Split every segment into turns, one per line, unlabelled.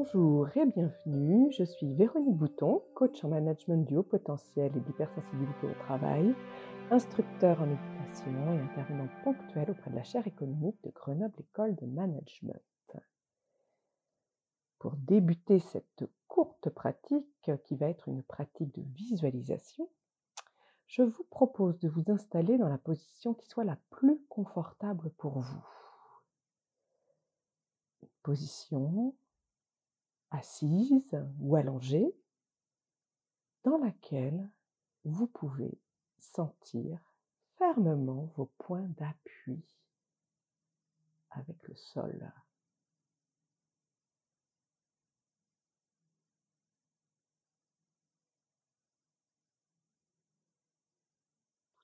Bonjour et bienvenue, je suis Véronique Bouton, coach en management du haut potentiel et d'hypersensibilité au travail, instructeur en méditation et intervenant ponctuel auprès de la chaire économique de Grenoble École de Management. Pour débuter cette courte pratique, qui va être une pratique de visualisation, je vous propose de vous installer dans la position qui soit la plus confortable pour vous. Position assise ou allongée dans laquelle vous pouvez sentir fermement vos points d'appui avec le sol.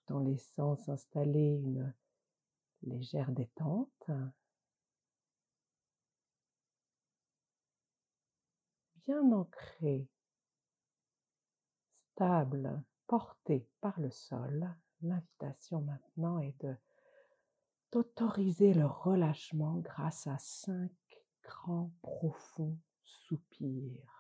Tout en laissant s'installer une légère détente. Bien ancré, stable, porté par le sol, l'invitation maintenant est de d'autoriser le relâchement grâce à cinq grands profonds soupirs.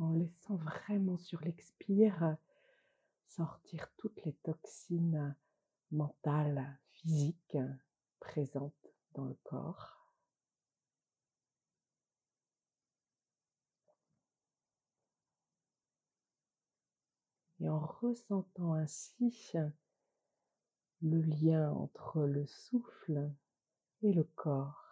En laissant vraiment sur l'expire sortir toutes les toxines mentales, physiques présentes dans le corps. Et en ressentant ainsi le lien entre le souffle et le corps.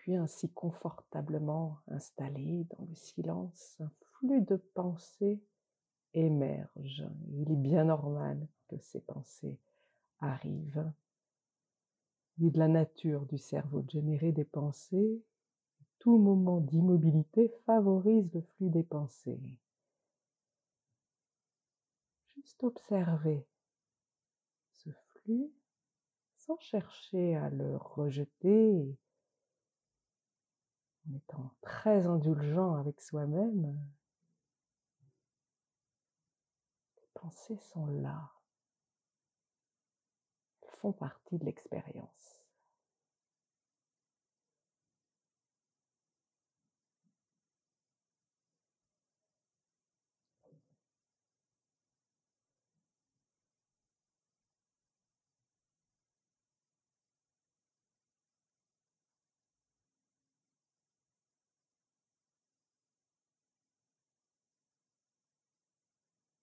Puis ainsi confortablement installé dans le silence, un flux de pensées émerge. Il est bien normal que ces pensées arrivent. Il est de la nature du cerveau de générer des pensées. Tout moment d'immobilité favorise le flux des pensées. Juste observer ce flux sans chercher à le rejeter en étant très indulgent avec soi-même, les pensées sont là. Elles font partie de l'expérience.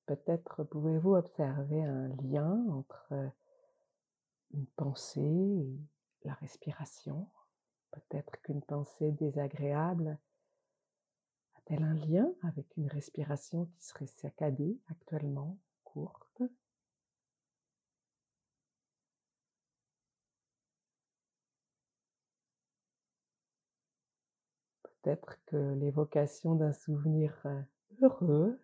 Peut-être pouvez-vous observer un lien entre une pensée et la respiration? Peut-être qu'une pensée désagréable a-t-elle un lien avec une respiration qui serait saccadée actuellement, courte? Peut-être que l'évocation d'un souvenir heureux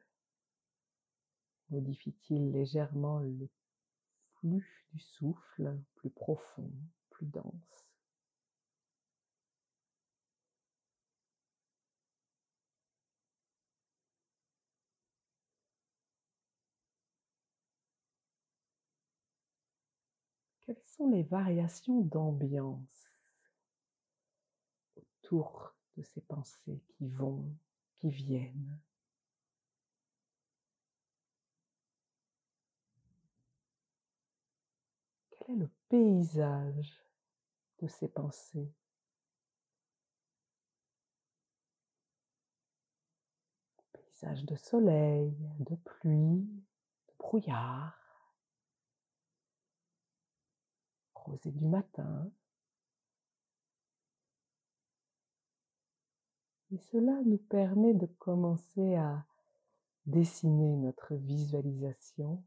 modifie-t-il légèrement le flux du souffle plus profond, plus dense? Quelles sont les variations d'ambiance autour de ces pensées qui vont, qui viennent? Quel est le paysage de ces pensées? Paysage de soleil, de pluie, de brouillard. rosée du matin. Et cela nous permet de commencer à dessiner notre visualisation.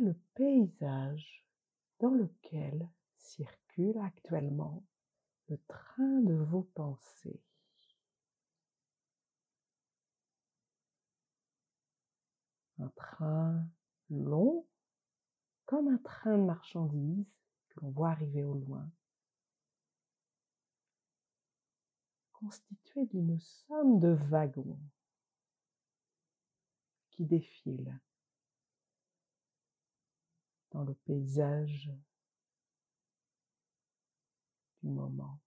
Le paysage dans lequel circule actuellement le train de vos pensées? Un train long, comme un train de marchandises que l'on voit arriver au loin. constitué d'une somme de wagons qui défilent le paysage du moment.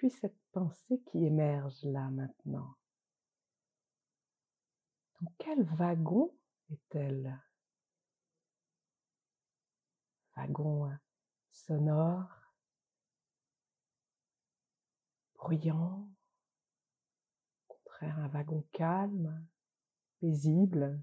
puis cette pensée qui émerge là maintenant. Dans quel wagon est-elle Wagon euh, sonore, bruyant, au contraire un wagon calme, paisible.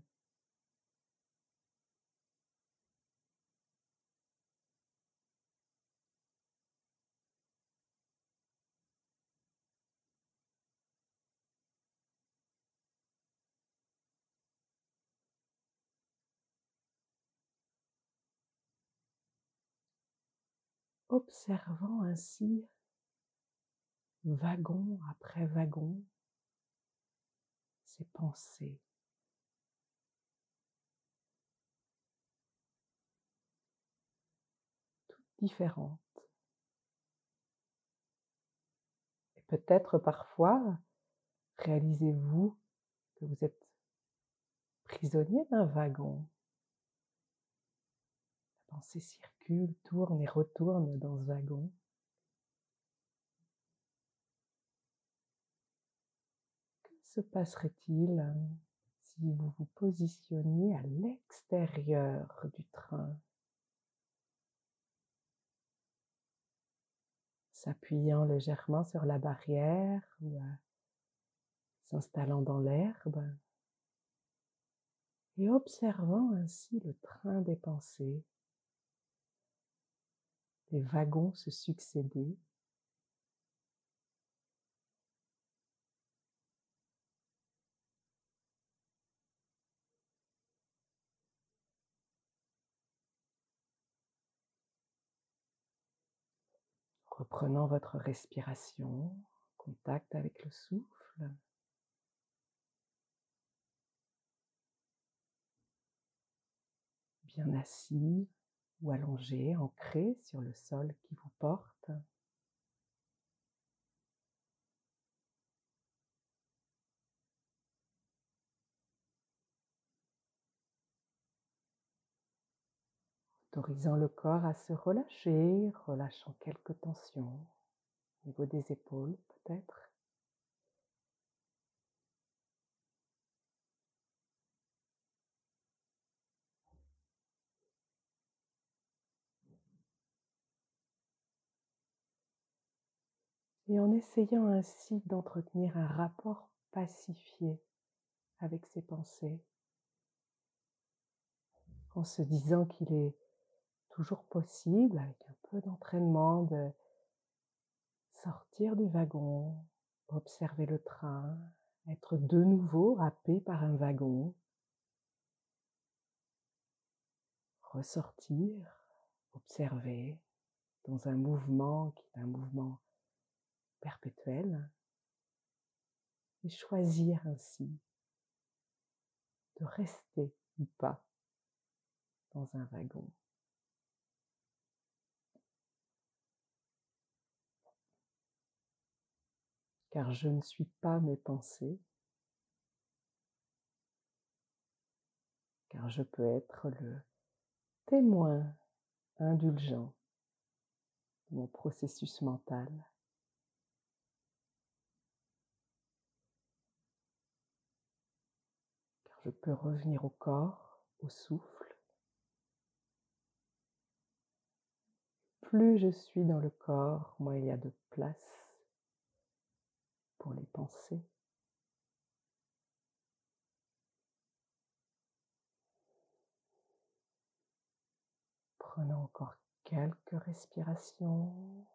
Observant ainsi wagon après wagon ses pensées. Toutes différentes. Et peut-être parfois réalisez-vous que vous êtes prisonnier d'un wagon pensée circule, tourne et retourne dans ce wagon. Que se passerait-il si vous vous positionniez à l'extérieur du train? S'appuyant légèrement sur la barrière ou s'installant dans l'herbe et observant ainsi le train des pensées les wagons se succéder. Reprenant votre respiration, contact avec le souffle. Bien assis, ou allongé, ancré sur le sol qui vous porte. Autorisant le corps à se relâcher, relâchant quelques tensions au niveau des épaules peut-être. Et en essayant ainsi d'entretenir un rapport pacifié avec ses pensées, en se disant qu'il est toujours possible, avec un peu d'entraînement, de sortir du wagon, observer le train, être de nouveau happé par un wagon, ressortir, observer dans un mouvement qui est un mouvement perpétuelle et choisir ainsi de rester ou pas dans un wagon. Car je ne suis pas mes pensées, car je peux être le témoin indulgent de mon processus mental. Je peux revenir au corps au souffle. Plus je suis dans le corps, moins il y a de place pour les pensées. Prenons encore quelques respirations.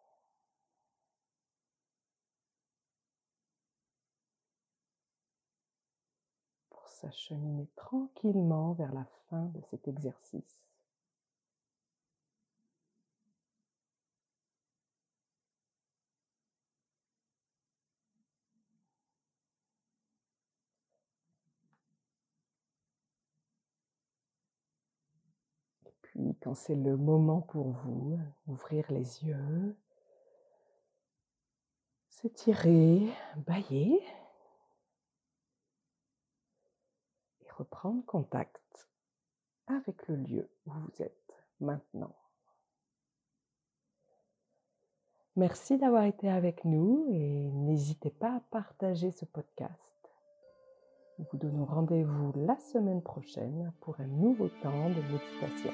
Pour s'acheminer tranquillement vers la fin de cet exercice. Puis quand c'est le moment pour vous, ouvrir les yeux, s'étirer, bailler et reprendre contact avec le lieu où vous êtes maintenant. Merci d'avoir été avec nous et n'hésitez pas à partager ce podcast. Nous vous donnons rendez-vous la semaine prochaine pour un nouveau temps de méditation.